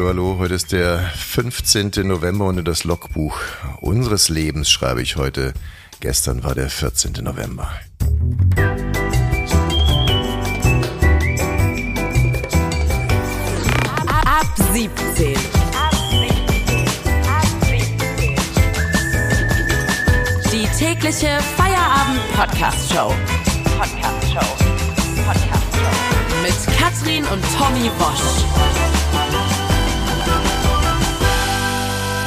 Hallo, hallo. Heute ist der 15. November und in das Logbuch unseres Lebens schreibe ich heute. Gestern war der 14. November. Ab 17. Die tägliche Feierabend-Podcast-Show. Podcast-Show. Podcast-Show. Mit Katrin und Tommy Bosch.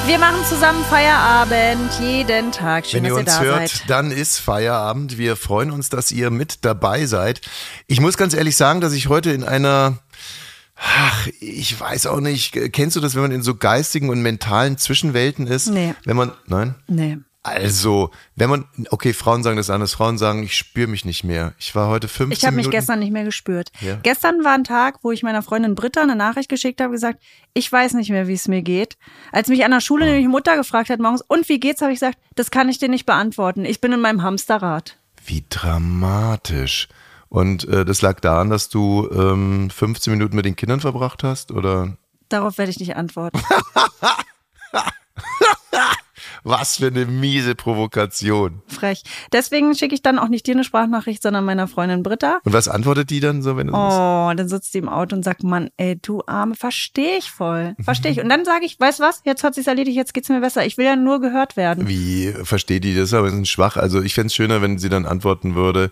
Wir machen zusammen Feierabend jeden Tag. Schön, Wenn ihr dass uns ihr da hört, seid. dann ist Feierabend. Wir freuen uns, dass ihr mit dabei seid. Ich muss ganz ehrlich sagen, dass ich heute in einer Ach, ich weiß auch nicht. Kennst du das, wenn man in so geistigen und mentalen Zwischenwelten ist? Nee. Wenn man, nein? Nee. Also, wenn man, okay, Frauen sagen das anders. Frauen sagen, ich spüre mich nicht mehr. Ich war heute 15 Ich habe mich Minuten. gestern nicht mehr gespürt. Ja. Gestern war ein Tag, wo ich meiner Freundin Britta eine Nachricht geschickt habe, gesagt, ich weiß nicht mehr, wie es mir geht. Als mich an der Schule nämlich Mutter gefragt hat morgens, und wie geht's, habe ich gesagt, das kann ich dir nicht beantworten. Ich bin in meinem Hamsterrad. Wie dramatisch. Und äh, das lag daran, dass du ähm, 15 Minuten mit den Kindern verbracht hast, oder? Darauf werde ich nicht antworten. Was für eine miese Provokation. Frech. Deswegen schicke ich dann auch nicht dir eine Sprachnachricht, sondern meiner Freundin Britta. Und was antwortet die dann so, wenn du? Oh, dann sitzt die im Auto und sagt, Mann, ey, du Arme, verstehe ich voll. Verstehe ich. Und dann sage ich, weißt was, jetzt hat sich's erledigt, jetzt geht's mir besser. Ich will ja nur gehört werden. Wie versteht die das? Aber sind schwach. Also ich fänd's schöner, wenn sie dann antworten würde.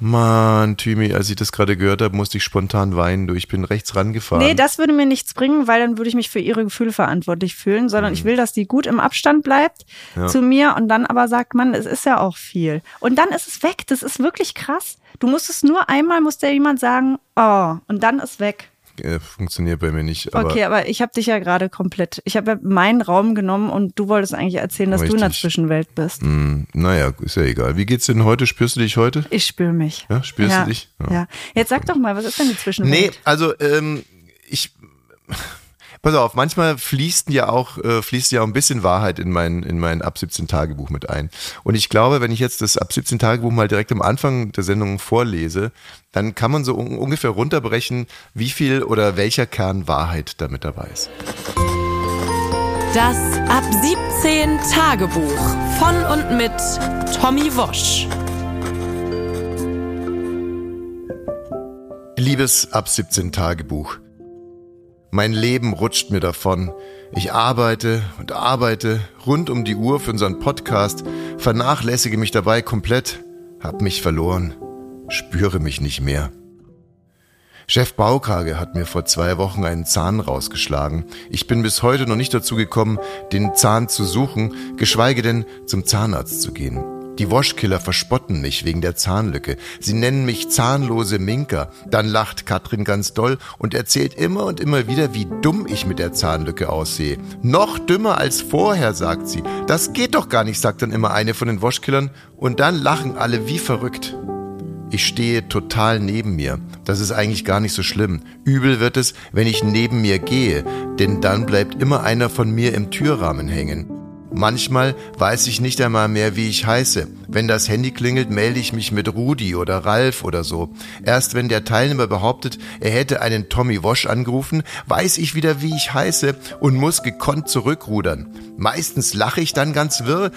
Mann, Thymi, als ich das gerade gehört habe, musste ich spontan weinen. Du, ich bin rechts rangefahren. Nee, das würde mir nichts bringen, weil dann würde ich mich für ihre Gefühle verantwortlich fühlen, sondern Mhm. ich will, dass die gut im Abstand bleibt zu mir und dann aber sagt, Mann, es ist ja auch viel. Und dann ist es weg. Das ist wirklich krass. Du musst es nur einmal, muss dir jemand sagen, oh, und dann ist weg. Äh, funktioniert bei mir nicht. Aber okay, aber ich habe dich ja gerade komplett, ich habe ja meinen Raum genommen und du wolltest eigentlich erzählen, dass du in der Richtig. Zwischenwelt bist. mh, naja, ist ja egal. Wie geht's denn heute? Spürst du dich heute? Ich spüre mich. Ja, spürst ja, du dich? Ja. Ja. Jetzt sag doch mal, was ist denn die Nee, Zwischenwelt? also ähm, ich pass auf, manchmal fließt ja auch äh, fließt ja auch ein bisschen Wahrheit in mein in mein ab 17 Tagebuch mit ein. Und ich glaube, wenn ich jetzt das ab 17 Tagebuch mal direkt am Anfang der Sendung vorlese, dann kann man so un ungefähr runterbrechen, wie viel oder welcher Kern Wahrheit damit dabei ist. Das Ab 17 Tagebuch von und mit Tommy Wosch. Liebes ab 17 Tagebuch. Mein Leben rutscht mir davon. Ich arbeite und arbeite rund um die Uhr für unseren Podcast, vernachlässige mich dabei komplett, hab mich verloren, spüre mich nicht mehr. Chef Baukage hat mir vor zwei Wochen einen Zahn rausgeschlagen. Ich bin bis heute noch nicht dazu gekommen, den Zahn zu suchen, geschweige denn zum Zahnarzt zu gehen. Die Waschkiller verspotten mich wegen der Zahnlücke. Sie nennen mich zahnlose Minka. Dann lacht Katrin ganz doll und erzählt immer und immer wieder, wie dumm ich mit der Zahnlücke aussehe. Noch dümmer als vorher, sagt sie. Das geht doch gar nicht, sagt dann immer eine von den Waschkillern. Und dann lachen alle wie verrückt. Ich stehe total neben mir. Das ist eigentlich gar nicht so schlimm. Übel wird es, wenn ich neben mir gehe, denn dann bleibt immer einer von mir im Türrahmen hängen. Manchmal weiß ich nicht einmal mehr, wie ich heiße. Wenn das Handy klingelt, melde ich mich mit Rudi oder Ralf oder so. Erst wenn der Teilnehmer behauptet, er hätte einen Tommy Wosch angerufen, weiß ich wieder, wie ich heiße und muss gekonnt zurückrudern. Meistens lache ich dann ganz wirr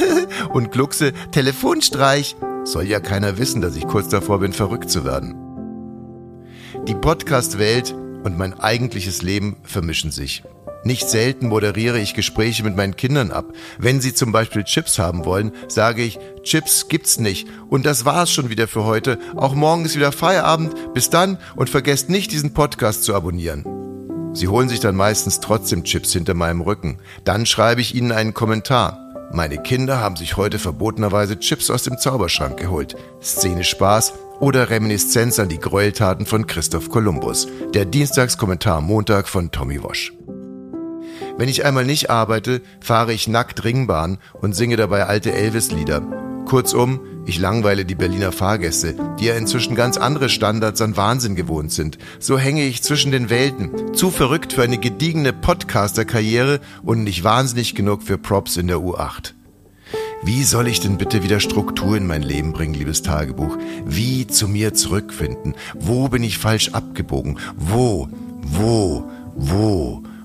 und gluckse Telefonstreich. Soll ja keiner wissen, dass ich kurz davor bin, verrückt zu werden. Die Podcast-Welt und mein eigentliches Leben vermischen sich. Nicht selten moderiere ich Gespräche mit meinen Kindern ab. Wenn sie zum Beispiel Chips haben wollen, sage ich, Chips gibt's nicht. Und das war's schon wieder für heute. Auch morgen ist wieder Feierabend. Bis dann und vergesst nicht, diesen Podcast zu abonnieren. Sie holen sich dann meistens trotzdem Chips hinter meinem Rücken. Dann schreibe ich ihnen einen Kommentar. Meine Kinder haben sich heute verbotenerweise Chips aus dem Zauberschrank geholt. Szene Spaß oder Reminiszenz an die Gräueltaten von Christoph Kolumbus. Der Dienstagskommentar Montag von Tommy Wosch. Wenn ich einmal nicht arbeite, fahre ich nackt Ringbahn und singe dabei alte Elvis-Lieder. Kurzum, ich langweile die Berliner Fahrgäste, die ja inzwischen ganz andere Standards an Wahnsinn gewohnt sind. So hänge ich zwischen den Welten, zu verrückt für eine gediegene Podcaster-Karriere und nicht wahnsinnig genug für Props in der U8. Wie soll ich denn bitte wieder Struktur in mein Leben bringen, liebes Tagebuch? Wie zu mir zurückfinden? Wo bin ich falsch abgebogen? Wo, wo, wo,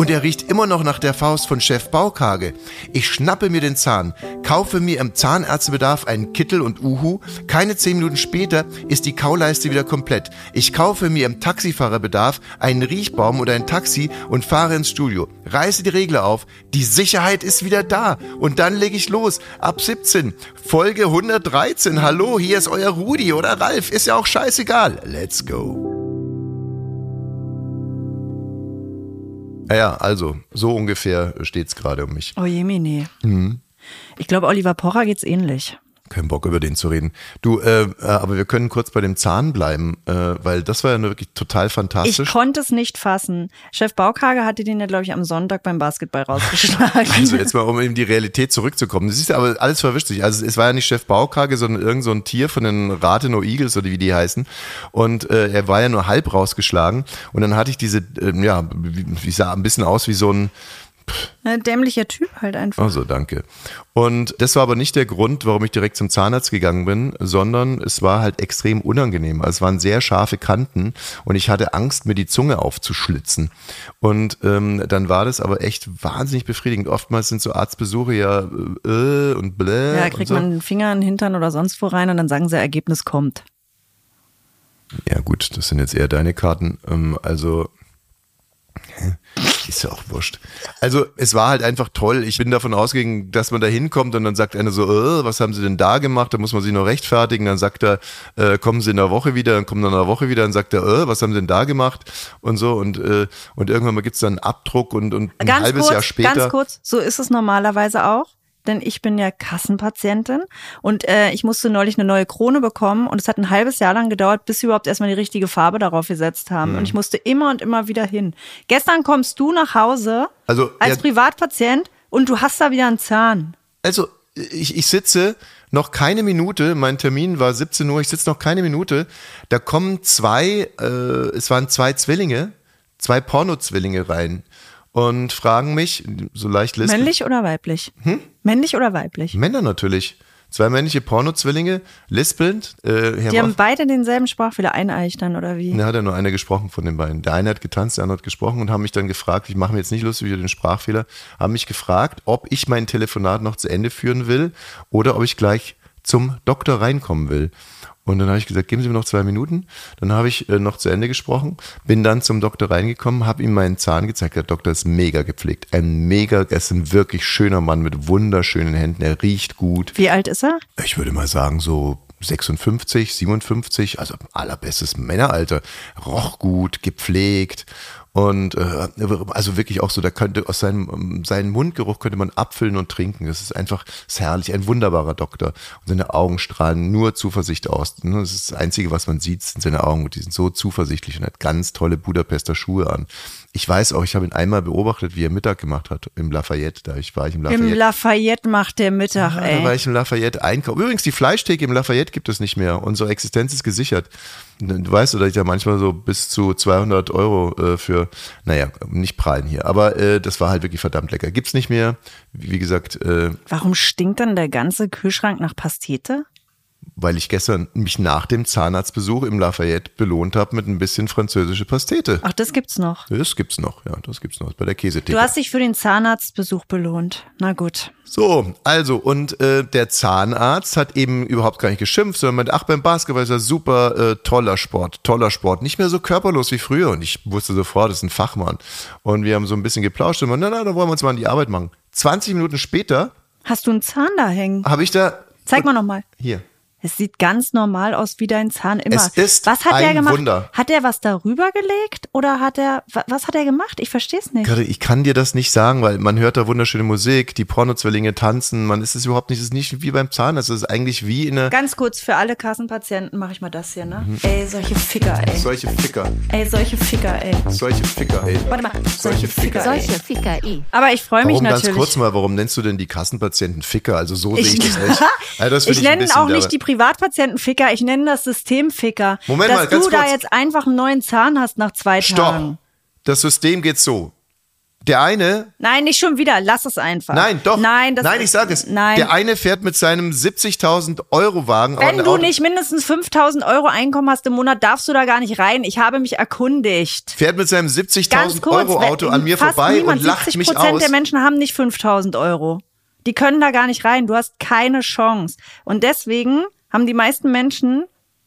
Und er riecht immer noch nach der Faust von Chef Baukage. Ich schnappe mir den Zahn, kaufe mir im Zahnärztebedarf einen Kittel und Uhu. Keine zehn Minuten später ist die Kauleiste wieder komplett. Ich kaufe mir im Taxifahrerbedarf einen Riechbaum oder ein Taxi und fahre ins Studio. Reiße die Regler auf. Die Sicherheit ist wieder da. Und dann lege ich los. Ab 17. Folge 113. Hallo, hier ist euer Rudi oder Ralf. Ist ja auch scheißegal. Let's go. Ja, also, so ungefähr steht's gerade um mich. Oh Jemine. Mhm. Ich glaube, Oliver Pocher geht's ähnlich. Kein Bock über den zu reden. Du, äh, äh, aber wir können kurz bei dem Zahn bleiben, äh, weil das war ja nur wirklich total Ich fantastisch. konnte es nicht fassen. Chef Baukage hatte den ja, glaube ich, am Sonntag beim Basketball rausgeschlagen. Also jetzt mal, um in die Realität zurückzukommen. Das ist ja aber alles verwischt sich. Also es war ja nicht Chef Baukage, sondern irgend so ein Tier von den Rathenow Eagles oder wie die heißen. Und äh, er war ja nur halb rausgeschlagen. Und dann hatte ich diese, äh, ja, wie, wie sah ein bisschen aus wie so ein, Ein dämlicher Typ halt einfach. Also, danke. Und das war aber nicht der Grund, warum ich direkt zum Zahnarzt gegangen bin, sondern es war halt extrem unangenehm. Also es waren sehr scharfe Kanten und ich hatte Angst, mir die Zunge aufzuschlitzen. Und ähm, dann war das aber echt wahnsinnig befriedigend. Oftmals sind so Arztbesuche ja äh, und bläh. Ja, kriegt so. man einen Finger in den Hintern oder sonst wo rein und dann sagen sie, Ergebnis kommt. Ja gut, das sind jetzt eher deine Karten. Ähm, also? Ist ja auch wurscht. Also es war halt einfach toll. Ich bin davon ausgegangen, dass man da hinkommt und dann sagt einer so, äh, was haben Sie denn da gemacht? Da muss man sich noch rechtfertigen. Dann sagt er, äh, kommen Sie in der Woche wieder. Dann kommen dann in der Woche wieder. Dann sagt er, äh, was haben Sie denn da gemacht? Und so und äh, und irgendwann mal gibt's dann einen Abdruck und und ein Ganz halbes kurz, Jahr später. ganz kurz, so ist es normalerweise auch. Denn ich bin ja Kassenpatientin und äh, ich musste neulich eine neue Krone bekommen und es hat ein halbes Jahr lang gedauert, bis sie überhaupt erstmal die richtige Farbe darauf gesetzt haben. Mhm. Und ich musste immer und immer wieder hin. Gestern kommst du nach Hause Also, als ja- Privatpatient und du hast da wieder einen Zahn. Also, ich, ich sitze noch keine Minute, mein Termin war 17 Uhr, ich sitze noch keine Minute, da kommen zwei, äh, es waren zwei Zwillinge, zwei Pornozwillinge rein und fragen mich, so leicht lispelnd, Männlich oder weiblich? Hm? Männlich oder weiblich? Männer natürlich, zwei männliche Pornozwillinge, lispelnd, äh, Die haben Waff- beide denselben Sprachfehler, eineich dann oder wie? da hat ja nur einer gesprochen von den beiden. Der eine hat getanzt, der andere hat gesprochen und haben mich dann gefragt, ich mache mir jetzt nicht lustig über den Sprachfehler, haben mich gefragt, ob ich mein Telefonat noch zu Ende führen will oder ob ich gleich zum Doktor reinkommen will. Und dann habe ich gesagt, geben Sie mir noch zwei Minuten. Dann habe ich äh, noch zu Ende gesprochen, bin dann zum Doktor reingekommen, habe ihm meinen Zahn gezeigt. Der Doktor ist mega gepflegt. Ein mega, er ist ein wirklich schöner Mann mit wunderschönen Händen. Er riecht gut. Wie alt ist er? Ich würde mal sagen, so 56, 57, also allerbestes Männeralter. Roch gut, gepflegt. Und äh, also wirklich auch so, da könnte aus seinem, seinen Mundgeruch könnte man abfüllen und trinken. Das ist einfach ist herrlich, ein wunderbarer Doktor. Und seine Augen strahlen nur Zuversicht aus. Ne? Das ist das Einzige, was man sieht, sind seine Augen. Und die sind so zuversichtlich und hat ganz tolle Budapester Schuhe an. Ich weiß auch, ich habe ihn einmal beobachtet, wie er Mittag gemacht hat im Lafayette. Da ich war ich im Lafayette. Im Lafayette macht der Mittag, Ja, da war ey. ich im Lafayette einkaufen. Übrigens, die Fleischtheke im Lafayette gibt es nicht mehr. Unsere Existenz ist gesichert. Du weißt, dass ich da manchmal so bis zu 200 Euro äh, für, naja, nicht prallen hier. Aber äh, das war halt wirklich verdammt lecker. Gibt's nicht mehr. Wie, wie gesagt, äh, Warum stinkt dann der ganze Kühlschrank nach Pastete? Weil ich gestern mich nach dem Zahnarztbesuch im Lafayette belohnt habe mit ein bisschen französische Pastete. Ach, das gibt's noch. Das gibt's noch, ja, das gibt's noch bei der Käsetheke. Du hast dich für den Zahnarztbesuch belohnt. Na gut. So, also, und äh, der Zahnarzt hat eben überhaupt gar nicht geschimpft, sondern meinte, ach, beim Basketball ist ja super äh, toller Sport, toller Sport. Nicht mehr so körperlos wie früher. Und ich wusste sofort, das ist ein Fachmann. Und wir haben so ein bisschen geplauscht und na, na, da wollen wir uns mal an die Arbeit machen. 20 Minuten später Hast du einen Zahn da hängen? habe ich da. Zeig mal nochmal. Hier. Es sieht ganz normal aus wie dein Zahn immer. Es ist was hat ein er gemacht? Wunder. Hat er was darüber gelegt oder hat er wa- was hat er gemacht? Ich verstehe es nicht. Gerade, ich kann dir das nicht sagen, weil man hört da wunderschöne Musik, die Pornozwillinge tanzen, man ist es überhaupt nicht, es ist nicht wie beim Zahnarzt, es ist eigentlich wie in einer. Ganz kurz für alle Kassenpatienten mache ich mal das hier, ne? Mhm. Ey, solche Ficker, ey. Solche Ficker, Ey, solche Ficker, ey. solche Ficker, ey. Warte mal, solche Ficker, ey. Solche Ficker i. Aber ich freue mich Warum natürlich. ganz kurz mal, warum nennst du denn die Kassenpatienten Ficker? Also so sehe Ich, ich das nicht. Also das finde ich nenne auch nicht die Privatpatientenficker, ich nenne das Systemficker. Moment dass mal, ganz du da kurz. jetzt einfach einen neuen Zahn hast nach zwei Stopp. Tagen. Das System geht so. Der eine Nein, nicht schon wieder. Lass es einfach. Nein, doch. Nein, das Nein, ich sage es. Nein. Der eine fährt mit seinem 70.000 Euro Wagen. Wenn du Auto- nicht mindestens 5000 Euro Einkommen hast im Monat, darfst du da gar nicht rein. Ich habe mich erkundigt. fährt mit seinem Ganz 70.000 kurz. Euro Auto an mir vorbei niemand, und lacht 70 mich Prozent aus. der Menschen haben nicht 5000 Euro. Die können da gar nicht rein. Du hast keine Chance. Und deswegen haben die meisten Menschen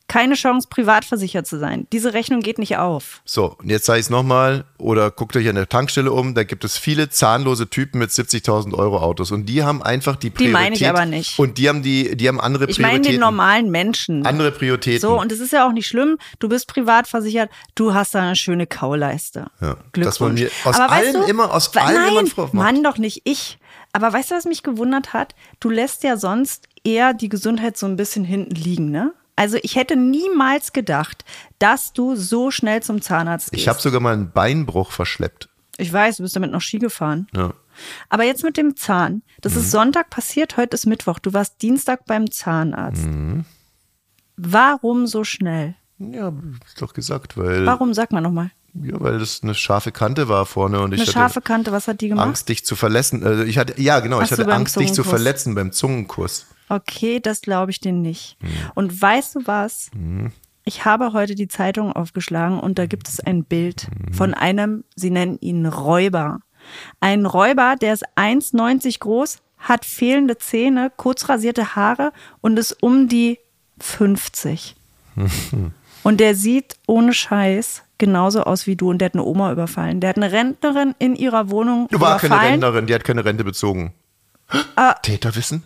keine Chance, privat versichert zu sein. Diese Rechnung geht nicht auf. So, und jetzt sage ich es nochmal, oder guckt euch an der Tankstelle um, da gibt es viele zahnlose Typen mit 70.000 Euro Autos und die haben einfach die Priorität. meine ich aber nicht. Und die haben die, die haben andere Ich meine Prioritäten. den normalen Menschen. andere Prioritäten. So, und es ist ja auch nicht schlimm. Du bist privat versichert, du hast da eine schöne Kauleiste. Ja, Glückwunsch. man mir aus Aber weißt allem du, immer- aus allem nein, immer. Mann, doch nicht ich. Aber weißt du, was mich gewundert hat? Du lässt ja sonst eher die Gesundheit so ein bisschen hinten liegen, ne? Also ich hätte niemals gedacht, dass du so schnell zum Zahnarzt gehst. ich habe sogar mal einen Beinbruch verschleppt. Ich weiß, du bist damit noch Ski gefahren. Ja. Aber jetzt mit dem Zahn. Mhm. Das ist Sonntag passiert, heute ist Mittwoch. Du warst Dienstag beim Zahnarzt. Mhm. Warum so schnell? Ja, ist doch gesagt, weil, Warum, sag mal nochmal. Ja, weil das eine scharfe Kante war vorne und ich Eine hatte scharfe Kante, was hat die gemacht? Angst, dich zu verletzen. Also ich hatte, ja, genau, Ach ich hatte Angst, dich zu verletzen beim Zungenkuss. Okay, das glaube ich dir nicht. Mhm. Und weißt du was? Ich habe heute die Zeitung aufgeschlagen und da gibt es ein Bild Mhm. von einem, sie nennen ihn Räuber. Ein Räuber, der ist 1,90 groß, hat fehlende Zähne, kurz rasierte Haare und ist um die 50. und der sieht ohne Scheiß genauso aus wie du und der hat eine Oma überfallen. Der hat eine Rentnerin in ihrer Wohnung Du war keine überfallen. Rentnerin, die hat keine Rente bezogen. Ah. Täterwissen?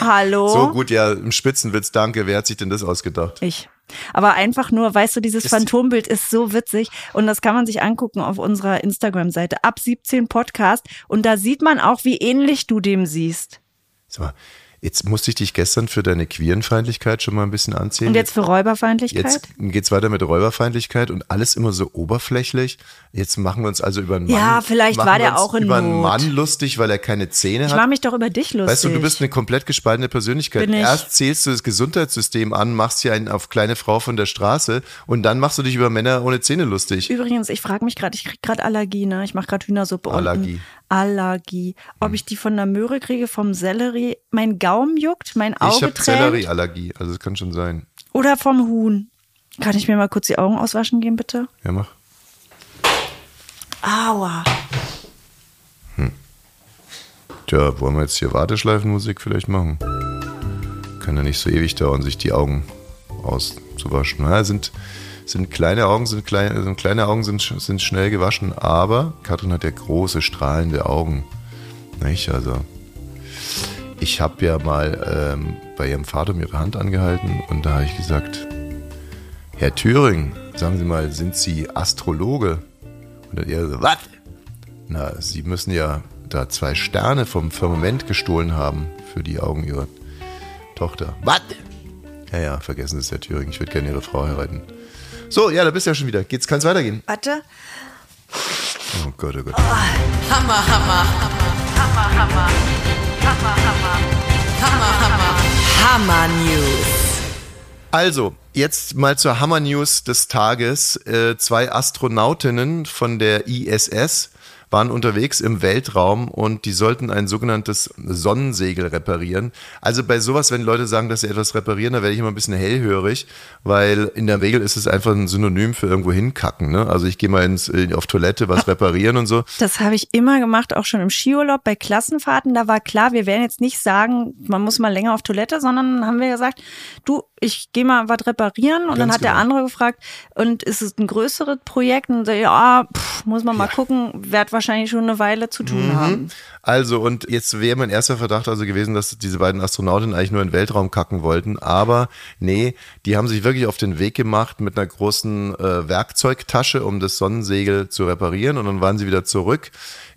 Hallo? So gut, ja, im Spitzenwitz, danke. Wer hat sich denn das ausgedacht? Ich. Aber einfach nur, weißt du, dieses Ist- Phantombild ist so witzig und das kann man sich angucken auf unserer Instagram-Seite ab 17 Podcast und da sieht man auch, wie ähnlich du dem siehst. Sag mal, jetzt musste ich dich gestern für deine Queerenfeindlichkeit schon mal ein bisschen anziehen. Und jetzt für Räuberfeindlichkeit? Jetzt geht's weiter mit Räuberfeindlichkeit und alles immer so oberflächlich. Jetzt machen wir uns also über einen Mann. Ja, vielleicht war der auch in über einen Not. Mann lustig, weil er keine Zähne ich hat. mache mich doch über dich lustig. Weißt du, du bist eine komplett gespaltene Persönlichkeit. Ich. Erst zählst du das Gesundheitssystem an, machst hier einen auf kleine Frau von der Straße und dann machst du dich über Männer ohne Zähne lustig. Übrigens, ich frage mich gerade, ich krieg gerade Allergie, ne? Ich mache gerade Hühnersuppe Allergie. unten. Allergie. Ob ich die von der Möhre kriege, vom Sellerie, mein Gaumen juckt, mein Ich Auge habe tränt Sellerieallergie, also das kann schon sein. oder vom Huhn. Kann ich mir mal kurz die Augen auswaschen gehen, bitte? Ja, mach. Aua. Tja, wollen wir jetzt hier Warteschleifenmusik vielleicht machen? Kann ja nicht so ewig dauern, sich die Augen auszuwaschen. Na, sind, sind kleine Augen, sind kleine, sind kleine Augen sind, sind schnell gewaschen, aber Katrin hat ja große, strahlende Augen. Nicht? Also, ich habe ja mal ähm, bei ihrem Vater um ihre Hand angehalten und da habe ich gesagt, Herr Thüring, sagen Sie mal, sind Sie Astrologe? Und dann er so, was? Na, Sie müssen ja da zwei Sterne vom Firmament gestohlen haben für die Augen Ihrer Tochter. Was? Ja, ja, vergessen Sie es, Herr Thüring. Ich würde gerne Ihre Frau heiraten. So, ja, da bist du ja schon wieder. Geht's, kann's weitergehen? Warte. Oh Gott, oh Gott. Hammer, Hammer. Hammer, Hammer. Hammer, Hammer. Hammer, Hammer. Hammer News. Also, jetzt mal zur Hammer News des Tages. Äh, zwei Astronautinnen von der ISS waren unterwegs im Weltraum und die sollten ein sogenanntes Sonnensegel reparieren. Also bei sowas, wenn Leute sagen, dass sie etwas reparieren, da werde ich immer ein bisschen hellhörig, weil in der Regel ist es einfach ein Synonym für irgendwo hinkacken. Ne? Also ich gehe mal ins, äh, auf Toilette, was reparieren und so. Das habe ich immer gemacht, auch schon im Skiurlaub bei Klassenfahrten. Da war klar, wir werden jetzt nicht sagen, man muss mal länger auf Toilette, sondern haben wir gesagt, du, ich gehe mal was reparieren. Und dann Ganz hat der genau. andere gefragt, und ist es ein größeres Projekt? Und so, ja, pff, muss man mal gucken, wird wahrscheinlich schon eine Weile zu Mhm. tun haben. Also, und jetzt wäre mein erster Verdacht also gewesen, dass diese beiden Astronautinnen eigentlich nur in den Weltraum kacken wollten. Aber nee, die haben sich wirklich auf den Weg gemacht mit einer großen äh, Werkzeugtasche, um das Sonnensegel zu reparieren. Und dann waren sie wieder zurück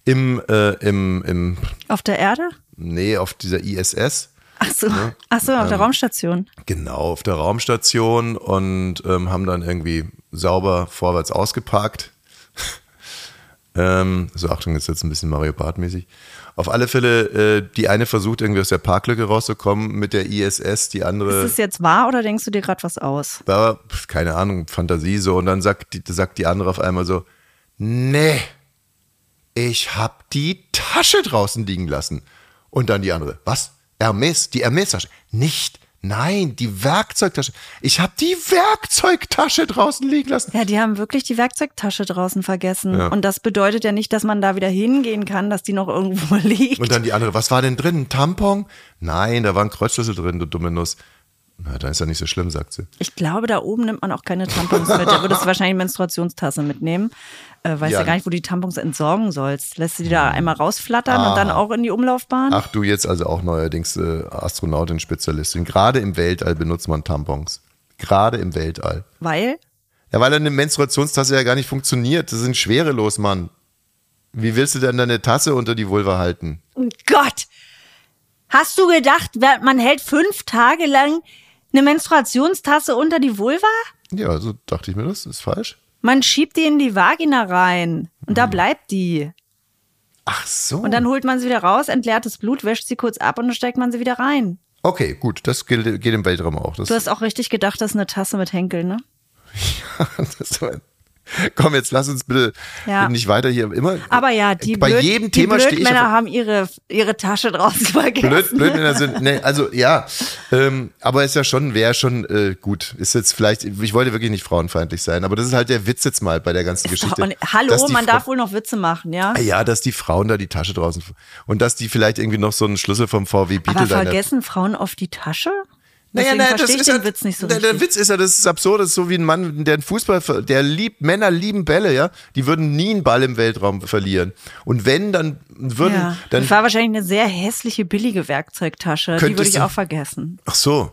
im, äh, im, im Auf der Erde? nee, auf dieser ISS. Ach so, Ach so auf Ähm. der Raumstation. Genau, auf der Raumstation und ähm, haben dann irgendwie sauber vorwärts ausgeparkt. Ähm, so, Achtung, ist jetzt ein bisschen Mario Bart-mäßig. Auf alle Fälle, äh, die eine versucht irgendwie aus der Parklücke rauszukommen mit der ISS, die andere. Ist es jetzt wahr oder denkst du dir gerade was aus? pf, keine Ahnung, Fantasie so. Und dann sagt die, sagt die andere auf einmal so, nee, ich hab die Tasche draußen liegen lassen. Und dann die andere, was? Hermes, die Hermes-Tasche. Nicht, nein, die Werkzeugtasche. Ich hab die Werkzeugtasche draußen liegen lassen. Ja, die haben wirklich die Werkzeugtasche draußen vergessen. Ja. Und das bedeutet ja nicht, dass man da wieder hingehen kann, dass die noch irgendwo liegt. Und dann die andere, was war denn drin? Ein Tampon? Nein, da war ein Kreuzschlüssel drin, du dumme Nuss. Na, dann ist ja nicht so schlimm, sagt sie. Ich glaube, da oben nimmt man auch keine Tampons mit. Da würdest du wahrscheinlich eine Menstruationstasse mitnehmen. Äh, weißt ja. Ja. gar nicht, wo du die Tampons entsorgen sollst. Lässt du die da einmal rausflattern und dann auch in die Umlaufbahn? Ach, du jetzt also auch neuerdings äh, Astronautin, Spezialistin. Gerade im Weltall benutzt man Tampons. Gerade im Weltall. Weil? Ja, weil eine Menstruationstasse ja gar nicht funktioniert. Das sind schwerelos, Mann. Wie willst du denn deine Tasse unter die Vulva halten? Oh Gott! Hast du gedacht, man hält fünf Tage lang eine Menstruationstasse unter die Vulva? Ja, so dachte ich mir das. Ist falsch. Man schiebt die in die Vagina rein und da bleibt die. Ach so. Und dann holt man sie wieder raus, entleert das Blut, wäscht sie kurz ab und dann steckt man sie wieder rein. okay, gut. Das gilt, geht im Weltraum auch. Das, Du hast auch richtig gedacht, das ist eine Tasse mit Henkel, ne? das war, komm, jetzt lass uns bitte Ja. nicht weiter hier immer. Aber ja, die, bei Blöd, jedem die Thema stehe ich auf, haben ihre, ihre Tasche draußen vergessen. Blöd, Blödmänner sind, nee, also ja, ähm, aber ist ja schon, wäre schon äh, gut. Ist jetzt vielleicht, ich wollte wirklich nicht frauenfeindlich sein, aber das ist halt der Witz jetzt mal bei der ganzen Geschichte. Und, hallo, die man Frau- darf wohl noch Witze machen, ja? Ja, dass die Frauen da die Tasche draußen und dass die vielleicht irgendwie noch so einen Schlüssel vom VW Beetle Aber vergessen Frauen oft die Tasche? Naja, Deswegen naja, verstehe ich den ja, Witz nicht so der, richtig. der Witz ist ja, das ist absurd, das ist so wie ein Mann, der einen Fußball, der liebt, Männer lieben Bälle, ja, die würden nie einen Ball im Weltraum verlieren. Und wenn, dann würden, ja. dann, das war wahrscheinlich eine sehr hässliche, billige Werkzeugtasche. Die würde ich auch vergessen. ach so.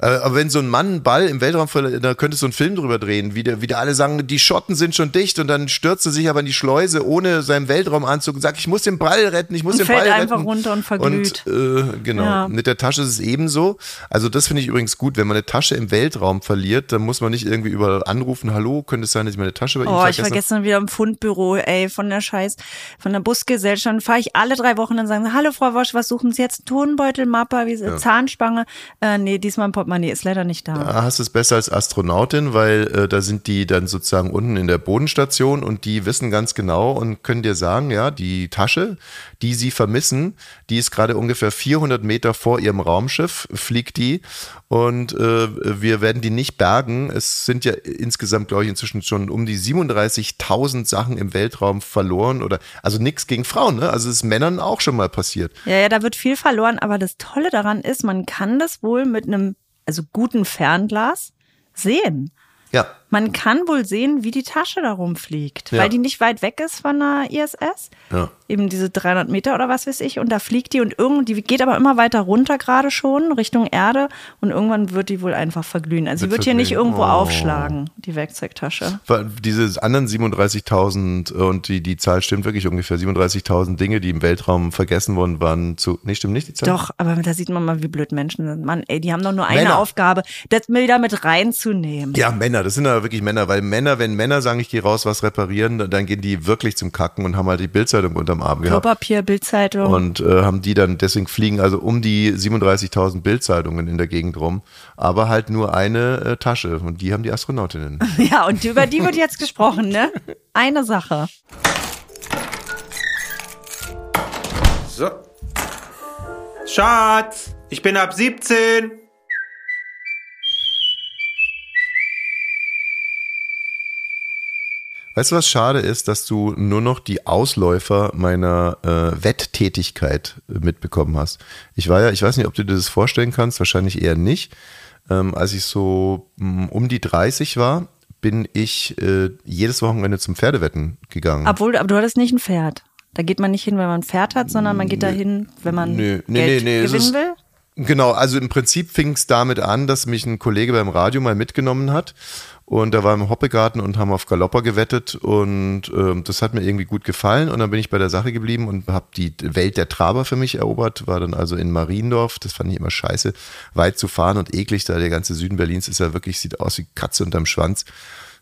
Äh, Aber wenn so ein Mann einen Ball im Weltraum verliert, da könntest du einen Film drüber drehen, wie, der, wie der alle sagen, die Schotten sind schon dicht und dann stürzt er sich aber in die Schleuse ohne seinen Weltraumanzug und sagt, ich muss den Ball retten, ich muss Und den fällt Ball einfach retten. runter und verglüht. Und, äh, genau. Ja. Mit der Tasche ist es ebenso. Also das finde ich übrigens gut, wenn man eine Tasche im Weltraum verliert, dann muss man nicht irgendwie überall anrufen, hallo, könnte es sein, dass ich meine Tasche bei Ihnen Oh, ich war gestern wieder im Fundbüro, ey, von der Scheiß, von der Busgesellschaft. Fahre ich alle drei Wochen und sagen, hallo Frau Wosch, was suchen Sie jetzt? Tonbeutel, Mappe, wie, Zahnspange? Äh, nee, diesmal ein Portemonnaie, ist leider nicht da. Da hast du es besser als Astronautin, weil äh, da sind die dann sozusagen unten in der Bodenstation und die wissen ganz genau und können dir sagen, ja, die Tasche, die sie vermissen, die ist gerade ungefähr 400 Meter vor ihrem Raumschiff, fliegt die und äh, wir werden die nicht bergen. Es sind ja insgesamt, glaube ich, inzwischen schon um die 37.000 Sachen im Weltraum verloren oder, also nichts gegen Frauen, ne? Also es ist Männern auch schon mal passiert. Ja, ja, da wird viel verloren, aber das Tolle daran ist, man kann das wohl mit einem, also guten Fernglas sehen. Ja. Man kann wohl sehen, wie die Tasche da rumfliegt, Ja. weil die nicht weit weg ist von der ISS. Ja. Eben diese 300 Meter oder was weiß ich. Und da fliegt die und irgendwie, die geht aber immer weiter runter gerade schon, Richtung Erde. Und irgendwann wird die wohl einfach verglühen. Also sie Wird wird hier nicht irgendwo Oh. aufschlagen, die Werkzeugtasche. Diese anderen 37.000 und die, die Zahl stimmt wirklich ungefähr 37.000 Dinge, die im Weltraum vergessen worden waren zu, nee, stimmt nicht die Zahl? Doch, aber da sieht man mal, wie blöd Menschen sind. Mann, ey, die haben doch nur eine Männer. Aufgabe, das wieder mit reinzunehmen. Ja, Männer, das sind aber wirklich Männer, weil Männer, wenn Männer sagen, ich gehe raus, was reparieren, dann- dann gehen die wirklich zum Kacken und haben halt die Bildzeitung unterm Arm gehabt. Klopapier, Bildzeitung. Und äh, haben die dann, deswegen fliegen also um die 37.000 Bildzeitungen in der Gegend rum, aber halt nur eine äh, Tasche und die haben die Astronautinnen. Ja, und über die wird jetzt gesprochen, ne? Eine Sache. So. Schatz, ich bin ab 17. Weißt du, was schade ist, dass du nur noch die Ausläufer meiner äh, Wetttätigkeit äh, mitbekommen hast. Ich war ja, ich weiß nicht, ob du dir das vorstellen kannst, wahrscheinlich eher nicht. Ähm, als ich so mh, um die 30 war, bin ich äh, jedes Wochenende zum Pferdewetten gegangen. Obwohl, aber du hattest nicht ein Pferd. Da geht man nicht hin, wenn man ein Pferd hat, sondern man geht da hin, wenn man Nö, nee, Geld nee, nee, gewinnen ist- will. Genau, also im Prinzip fing es damit an, dass mich ein Kollege beim Radio mal mitgenommen hat. Und da war im Hoppegarten und haben auf Galopper gewettet und ähm, das hat mir irgendwie gut gefallen und dann bin ich bei der Sache geblieben und habe die Welt der Traber für mich erobert, war dann also in Mariendorf, das fand ich immer scheiße, weit zu fahren und eklig, da der ganze Süden Berlins ist ja wirklich, sieht aus wie Katze unterm Schwanz.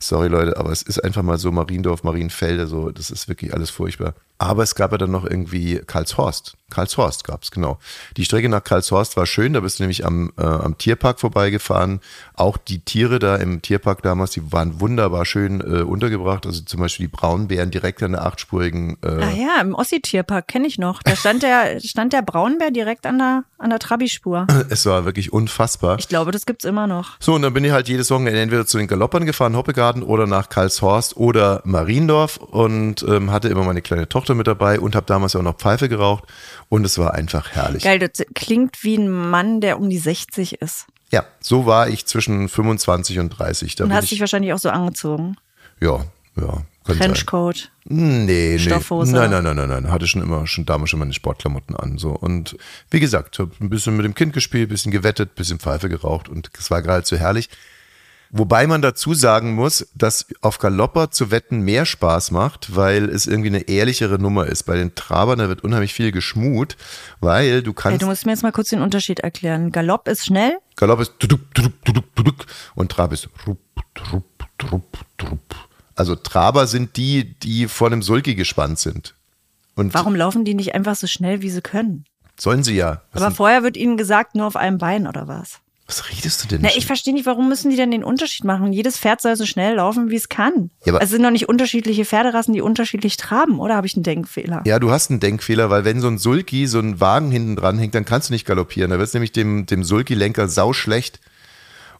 Sorry Leute, aber es ist einfach mal so Mariendorf, Marienfelde, so, das ist wirklich alles furchtbar. Aber es gab ja dann noch irgendwie Karlshorst. Karlshorst gab's genau. Die Strecke nach Karlshorst war schön, da bist du nämlich am, äh, am Tierpark vorbeigefahren. Auch die Tiere da im Tierpark damals, die waren wunderbar schön äh, untergebracht. Also zum Beispiel die Braunbären direkt an der achtspurigen. Äh, Ah ja, im Ossi-Tierpark kenne ich noch. Da stand der, stand der Braunbär direkt an der, an der Trabi-Spur. Es war wirklich unfassbar. Ich glaube, das gibt's immer noch. So, und dann bin ich halt jedes Wochenende entweder zu den Galoppern gefahren, Hoppegarten oder nach Karlshorst oder Mariendorf und ähm, hatte immer meine kleine Tochter mit dabei und habe damals auch noch Pfeife geraucht und es war einfach herrlich. Geil, das klingt wie ein Mann, der um die 60 ist. Ja, so war ich zwischen 25 und 30. Da Und hast dich ich, wahrscheinlich auch so angezogen. ja, ja. Sein. Trenchcoat. Nee, nee. Stoffhose. Nein, nein, nein, nein, nein. Hatte schon immer, schon damals schon meine Sportklamotten an. So. Und wie gesagt, habe ein bisschen mit dem Kind gespielt, bisschen gewettet, bisschen Pfeife geraucht und es war gerade so herrlich. Wobei man dazu sagen muss, dass auf Galopper zu wetten mehr Spaß macht, weil es irgendwie eine ehrlichere Nummer ist. Bei den Trabern, da wird unheimlich viel geschmut, weil du kannst. du musst mir jetzt mal kurz den Unterschied erklären. Galopp ist schnell. Galopp ist tuduk, tuduk, tuduk, tuduk, und Trab ist rup, trup, trup, trup. Also Traber sind die, die vor einem Sulki gespannt sind. Und Warum laufen die nicht einfach so schnell, wie sie können? sollen sie ja. Was, Aber vorher wird ihnen gesagt, nur auf einem Bein oder was? Was redest du denn? Na, ich verstehe nicht, warum müssen die denn den Unterschied machen? Jedes Pferd soll so schnell laufen, wie es kann. Ja, aber- es sind doch nicht unterschiedliche Pferderassen, die unterschiedlich traben, oder habe ich einen Denkfehler? ja, du hast einen Denkfehler, weil wenn so ein Sulki, so ein Wagen hinten dran hängt, dann kannst du nicht galoppieren. Da wird es nämlich dem, dem Sulki-Lenker sau schlecht.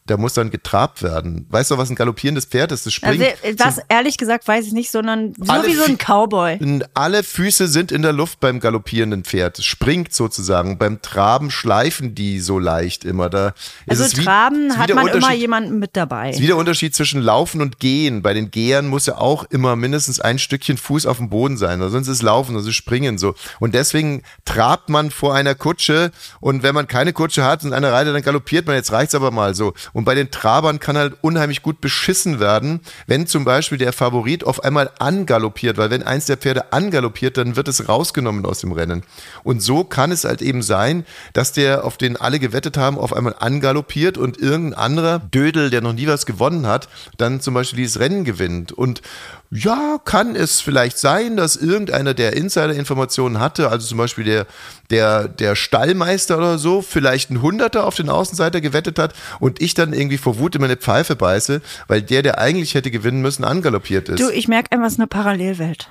Der muss dann getrabt werden. Weißt du, was ein galoppierendes Pferd ist? Das springt. Also, äh, was, ehrlich gesagt, weiß ich nicht, sondern so wie so ein Cowboy. Alle Füße sind in der Luft beim galoppierenden Pferd. Es springt sozusagen. Beim Traben schleifen die so leicht immer. Da ist Also es wie, Traben ist wie hat man immer jemanden mit dabei. ist wie der Unterschied zwischen Laufen und Gehen. Bei den Gehern muss ja auch immer mindestens ein Stückchen Fuß auf dem Boden sein, oder sonst ist Laufen, also Springen so. Und deswegen trabt man vor einer Kutsche und wenn man keine Kutsche hat und einer reitet, dann galoppiert man. Jetzt reicht's aber mal so. Und bei den Trabern kann halt unheimlich gut beschissen werden, wenn zum Beispiel der Favorit auf einmal angaloppiert, weil wenn eins der Pferde angaloppiert, dann wird es rausgenommen aus dem Rennen. Und so kann es halt eben sein, dass der, auf den alle gewettet haben, auf einmal angaloppiert und irgendein anderer Dödel, der noch nie was gewonnen hat, dann zum Beispiel dieses Rennen gewinnt. Und ja, kann es vielleicht sein, dass irgendeiner der Insider-Informationen hatte, also zum Beispiel der, der, der Stallmeister oder so, vielleicht ein Hunderter auf den Außenseiter gewettet hat und ich dann irgendwie vor Wut in meine Pfeife beiße, weil der, der eigentlich hätte gewinnen müssen, angaloppiert ist. Du, ich merke einfach, es ist eine Parallelwelt.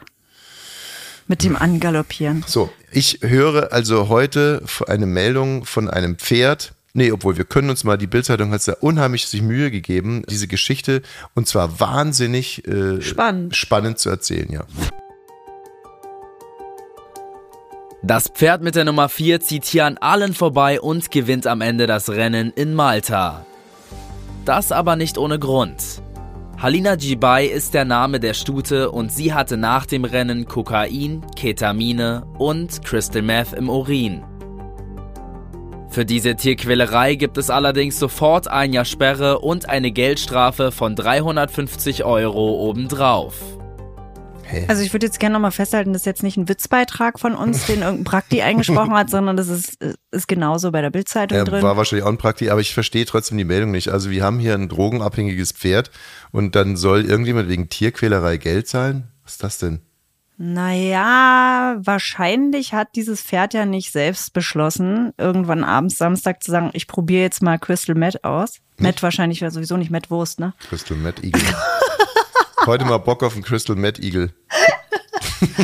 Mit dem Angaloppieren. So, ich höre also heute eine Meldung von einem Pferd. Nee, obwohl wir können uns mal, die Bildzeitung hat da unheimlich sich Mühe gegeben, diese Geschichte und zwar wahnsinnig äh, Spannend. spannend zu erzählen, ja. Das Pferd mit der Nummer 4 zieht hier an allen vorbei und gewinnt am Ende das Rennen in Malta. Das aber nicht ohne Grund. Halina Jibai ist der Name der Stute und sie hatte nach dem Rennen Kokain, Ketamine und Crystal Meth im Urin. Für diese Tierquälerei gibt es allerdings sofort ein Jahr Sperre und eine Geldstrafe von 350 Euro obendrauf. Also ich würde jetzt gerne nochmal festhalten, das ist jetzt nicht ein Witzbeitrag von uns, den irgendein Prakti eingesprochen hat, sondern das ist, ist genauso bei der Bildzeitung Er drin. war wahrscheinlich auch ein Praktik, aber ich verstehe trotzdem die Meldung nicht. Also wir haben hier ein drogenabhängiges Pferd und dann soll irgendjemand wegen Tierquälerei Geld zahlen? Was ist das denn? Naja, wahrscheinlich hat dieses Pferd ja nicht selbst beschlossen, irgendwann abends Samstag zu sagen, ich probiere jetzt mal Crystal Meth aus. Meth wahrscheinlich wäre sowieso nicht Meth Wurst, ne? Crystal Mad Eagle. Heute mal Bock auf einen Crystal Mad Eagle.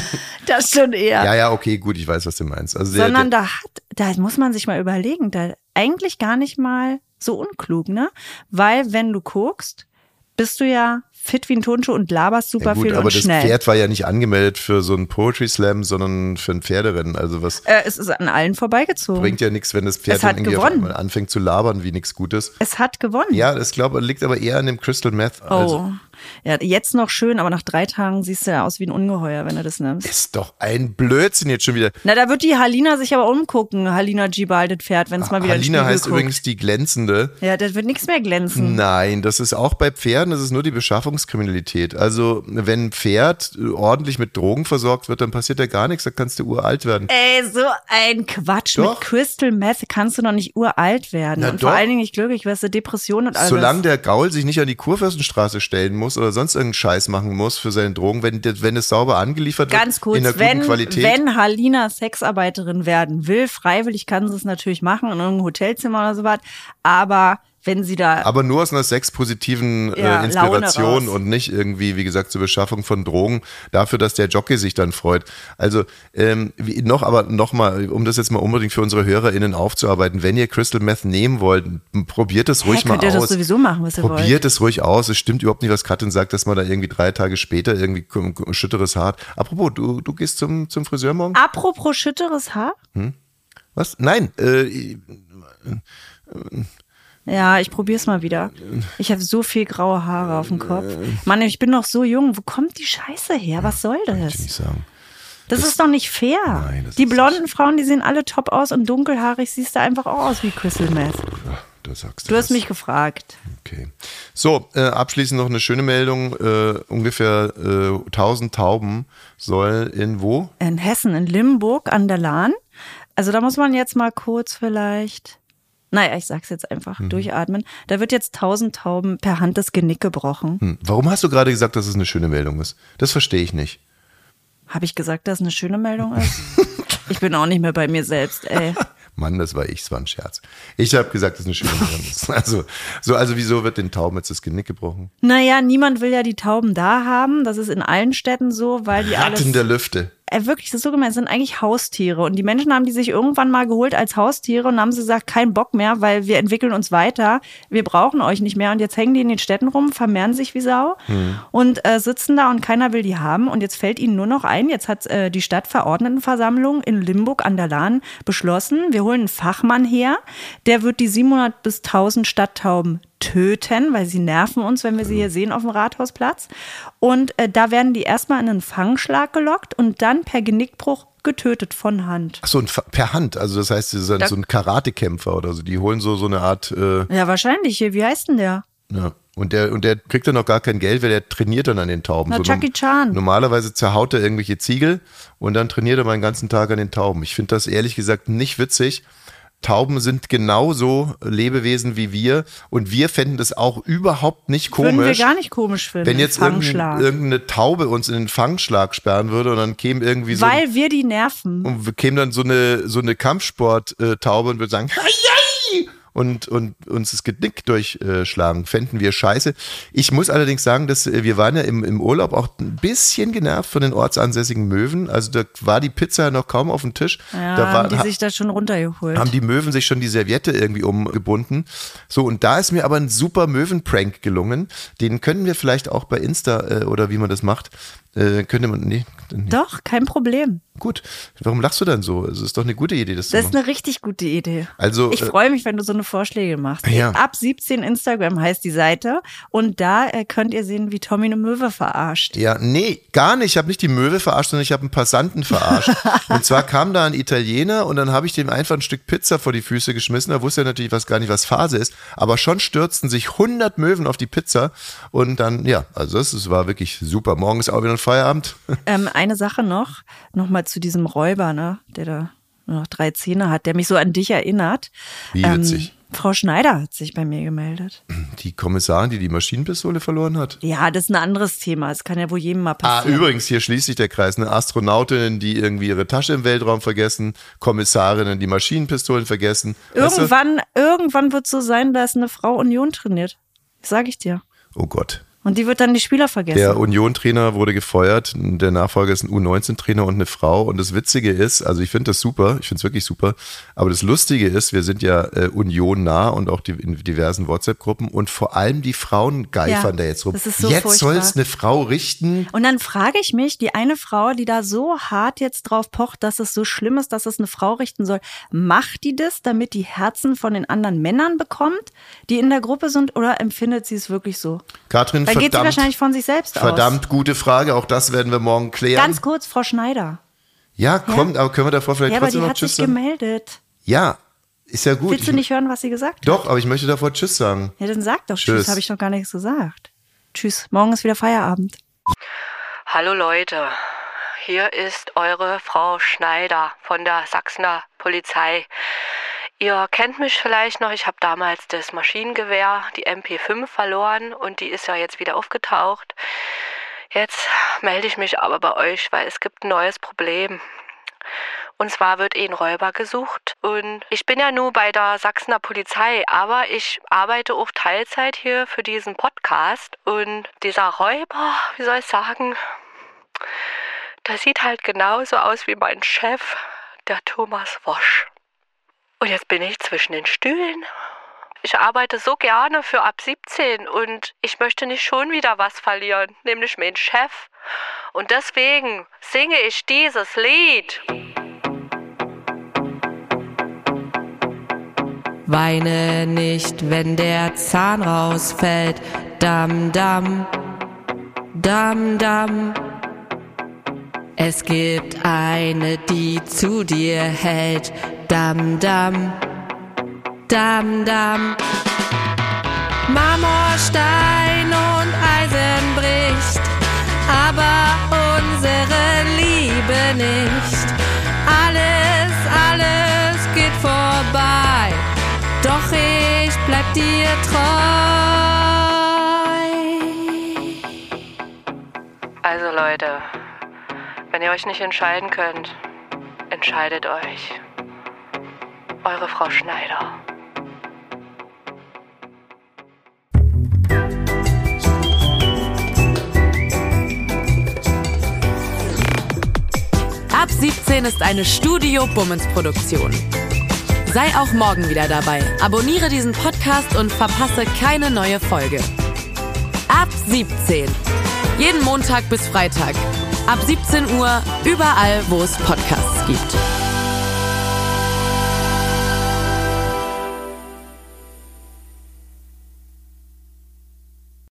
Das schon eher. Ja, ja, okay, gut, ich weiß, was du meinst. Also der, Sondern der, da hat, da muss man sich mal überlegen, da eigentlich gar nicht mal so unklug, ne? Weil wenn du guckst, bist du ja fit wie ein Tonschuh und laberst super ja gut, viel aber und das schnell. Pferd war ja nicht angemeldet für so einen Poetry Slam, sondern für ein Pferderennen. Also was äh, es ist an allen vorbeigezogen. bringt ja nichts, wenn das Pferd Es hat dann gewonnen. anfängt zu labern wie nichts Gutes. es hat gewonnen. Ja, das glaube liegt aber eher an dem Crystal Meth. Oh. Also, Ja, jetzt noch schön, aber nach drei Tagen siehst du ja aus wie ein Ungeheuer, wenn du das nimmst. ist doch ein Blödsinn jetzt schon wieder. Na, da wird die Halina sich aber umgucken, Halina Gibal, das Pferd, wenn es mal wieder Halina heißt guckt. übrigens die glänzende. Ja, das wird nichts mehr glänzen. Nein, das ist auch bei Pferden, das ist nur die Beschaffung Beschaffungskriminalität. Also wenn ein Pferd ordentlich mit Drogen versorgt wird, dann passiert da gar nichts, da kannst du uralt werden. Ey, so ein Quatsch. Doch. Mit Crystal Meth kannst du noch nicht uralt werden. Na und vor doch. allen Dingen nicht glücklich, wirst du Depressionen und alles. Solange der Gaul sich nicht an die Kurfürstenstraße stellen muss oder sonst irgendeinen Scheiß machen muss für seine Drogen, wenn, wenn es sauber angeliefert Ganz wird, kurz, in der wenn, guten Qualität. wenn Halina Sexarbeiterin werden will, freiwillig kann sie es natürlich machen in irgendeinem Hotelzimmer oder so was, aber wenn sie da aber nur aus einer sexpositiven Ja, äh, Inspiration und nicht irgendwie, wie gesagt, zur Beschaffung von Drogen, dafür, dass der Jockey sich dann freut. Also ähm, wie, noch, aber noch mal, um das jetzt mal unbedingt für unsere HörerInnen aufzuarbeiten, wenn ihr Crystal Meth nehmen wollt, probiert es ruhig Hä, mal könnt ihr aus. das sowieso machen, was ihr wollt. Probiert es ruhig aus. Es stimmt überhaupt nicht, was Katrin sagt, dass man da irgendwie drei Tage später irgendwie schütteres Haar hat. Apropos, du, du gehst zum, zum Friseur morgen? Apropos schütteres Haar? Was? Nein, äh, Ja, ich probier's mal wieder. Ich habe so viel graue Haare auf dem Kopf. Mann, ich bin noch so jung. Wo kommt die Scheiße her? Was soll ich das? nicht sagen. Das, ist doch nicht fair. Nein, das die blonden Frauen, die sehen alle top aus und dunkelhaarig siehst du einfach auch aus wie Crystal Meth. Sagst Du hast mich gefragt. Okay. So, äh, abschließend noch eine schöne Meldung. Äh, ungefähr äh, 1000 Tauben soll in wo? In Hessen, in Limburg an der Lahn. Also da muss man jetzt mal kurz vielleicht. Naja, ich sag's jetzt einfach, Mhm. durchatmen. Da wird jetzt tausend Tauben per Hand das Genick gebrochen. Hm. Warum hast du gerade gesagt, dass es eine schöne Meldung ist? Das verstehe ich nicht. Habe ich gesagt, dass es eine schöne Meldung ist? ich bin auch nicht mehr bei mir selbst, ey. Mann, das war ich, es war ein Scherz. Ich habe gesagt, dass es eine schöne Meldung ist. Also, so, also wieso wird den Tauben jetzt das Genick gebrochen? Naja, niemand will ja die Tauben da haben. Das ist in allen Städten so, weil die alles. Ratten der Lüfte. Äh, wirklich, das ist so gemeint, es sind eigentlich Haustiere. Und die Menschen haben die sich irgendwann mal geholt als Haustiere und haben sie gesagt, kein Bock mehr, weil wir entwickeln uns weiter. Wir brauchen euch nicht mehr. Und jetzt hängen die in den Städten rum, vermehren sich wie Sau und äh, sitzen da und keiner will die haben. Und jetzt fällt ihnen nur noch ein, jetzt hat äh, die Stadtverordnetenversammlung in Limburg an der Lahn beschlossen, wir holen einen Fachmann her, der wird die 700 bis 1000 Stadttauben töten, weil sie nerven uns, wenn wir sie hier sehen auf dem Rathausplatz. Und äh, da werden die erstmal in einen Fangschlag gelockt und dann per Genickbruch getötet von Hand. Ach so, per Hand. Also das heißt, sie sind Da- so ein Karatekämpfer oder so. Die holen so, so eine Art, äh, Ja, wahrscheinlich. Hier, Wie heißt denn der? ja. Und der, und der kriegt dann noch gar kein Geld, weil der trainiert dann an den Tauben. Na, so norm- Chan. Normalerweise zerhaut er irgendwelche Ziegel und dann trainiert er mal den ganzen Tag an den Tauben. Ich finde das ehrlich gesagt nicht witzig. Tauben sind genauso Lebewesen wie wir und wir fänden das auch überhaupt nicht Würden wir komisch. gar nicht komisch finden. wenn jetzt Fangschlag. irgendein, irgendeine Taube uns in den Fangschlag sperren würde und dann käme irgendwie so Weil wir die nerven. und wir käme dann so eine so eine Kampfsport-Taube und würde sagen, "Hei, hei!" Und, und uns das Genick durchschlagen, fänden wir scheiße. Ich muss allerdings sagen, dass äh, wir waren ja im, im Urlaub auch ein bisschen genervt von den ortsansässigen Möwen. Also da war die Pizza noch kaum auf dem Tisch. Ja, da war, haben die sich da schon runtergeholt. haben die Möwen sich schon die Serviette irgendwie umgebunden. So, und da ist mir aber ein super Möwen-Prank gelungen. Den können wir vielleicht auch bei Insta äh, oder wie man das macht. Äh, könnte man, nee, Doch, kein Problem. gut. Warum lachst du dann so? Es ist doch eine gute Idee, das, zu Das ist eine richtig gute Idee. Also, ich äh, freue mich, wenn du so eine Vorschläge machst. Ja. Ab 17 Instagram heißt die Seite und da äh, könnt ihr sehen, wie Tommy eine Möwe verarscht. Ja, nee, gar nicht. Ich habe nicht die Möwe verarscht, sondern ich habe einen Passanten verarscht. und zwar kam da ein Italiener und dann habe ich dem einfach ein Stück Pizza vor die Füße geschmissen. Da wusste er natürlich was gar nicht, was Phase ist. Aber schon stürzten sich 100 Möwen auf die Pizza. Und dann, ja, also es, war wirklich super. Morgen ist auch wieder ein Feierabend. Ähm, eine Sache noch, nochmal zu diesem Räuber, ne, der da nur noch drei Zähne hat, der mich so an dich erinnert. Wie witzig. Ähm, Frau Schneider hat sich bei mir gemeldet. Die Kommissarin, die die Maschinenpistole verloren hat. Ja, das ist ein anderes Thema. Es kann ja wohl jedem mal Ah, passieren. übrigens, hier schließt sich der Kreis. Ne? Astronautinnen, die irgendwie ihre Tasche im Weltraum vergessen, Kommissarinnen, die Maschinenpistolen vergessen. Weißt du? Irgendwann, irgendwann wird es so sein, dass eine Frau Union trainiert. Sag ich dir. Oh Gott. Und die wird dann die Spieler vergessen. Der Union-Trainer wurde gefeuert. Der Nachfolger ist ein U19-Trainer und eine Frau. Und das Witzige ist, also ich finde das super, ich finde es wirklich super. Aber das Lustige ist, wir sind ja äh, Union nah und auch die, in diversen WhatsApp-Gruppen und vor allem die Frauen geifern Ja, da jetzt rum. das ist so jetzt soll es eine Frau richten. Und dann frage ich mich, die eine Frau, die da so hart jetzt drauf pocht, dass es so schlimm ist, dass es eine Frau richten soll, macht die das, damit die Herzen von den anderen Männern bekommt, die in der Gruppe sind, oder empfindet sie es wirklich so? Katrin, Dann geht sie verdammt, wahrscheinlich von sich selbst aus. verdammt gute Frage. Auch das werden wir morgen klären. Ganz kurz, Frau Schneider. ja, kommt, aber können wir davor vielleicht Ja, aber trotzdem die noch hat Tschüss sich sagen? gemeldet. Ja, ist ja gut. Willst du Ich- nicht hören, was sie gesagt hat? Doch, aber ich möchte davor Tschüss sagen. Ja, dann sag doch Tschüss. Tschüss, habe ich noch gar nichts gesagt. Tschüss, morgen ist wieder Feierabend. Hallo Leute, hier ist eure Frau Schneider von der Sachsener Polizei. Ihr kennt mich vielleicht noch, ich habe damals das Maschinengewehr, die MP5 verloren und die ist ja jetzt wieder aufgetaucht. Jetzt melde ich mich aber bei euch, weil es gibt ein neues Problem. Und zwar wird ein Räuber gesucht. Und ich bin ja nur bei der Sachsener Polizei, aber ich arbeite auch Teilzeit hier für diesen Podcast. Und dieser Räuber, wie soll ich sagen, der sieht halt genauso aus wie mein Chef, der Thomas Wosch. Und jetzt bin ich zwischen den Stühlen. Ich arbeite so gerne für ab 17 und ich möchte nicht schon wieder was verlieren, nämlich meinen Chef. Und deswegen singe ich dieses Lied. Weine nicht, wenn der Zahn rausfällt. Dam, dam, dam, dam. Es gibt eine, die zu dir hält. Dam, dam, dam, dam. Marmorstein und Eisen bricht, aber unsere Liebe nicht. Alles, alles geht vorbei, doch ich bleib dir treu. Also Leute, wenn ihr euch nicht entscheiden könnt, entscheidet euch. Eure Frau Schneider. Ab 17 ist eine Studio Bummens Produktion. Sei auch morgen wieder dabei. Abonniere diesen Podcast und verpasse keine neue Folge. Ab 17. Jeden Montag bis Freitag. Ab 17 Uhr überall, wo es Podcasts gibt.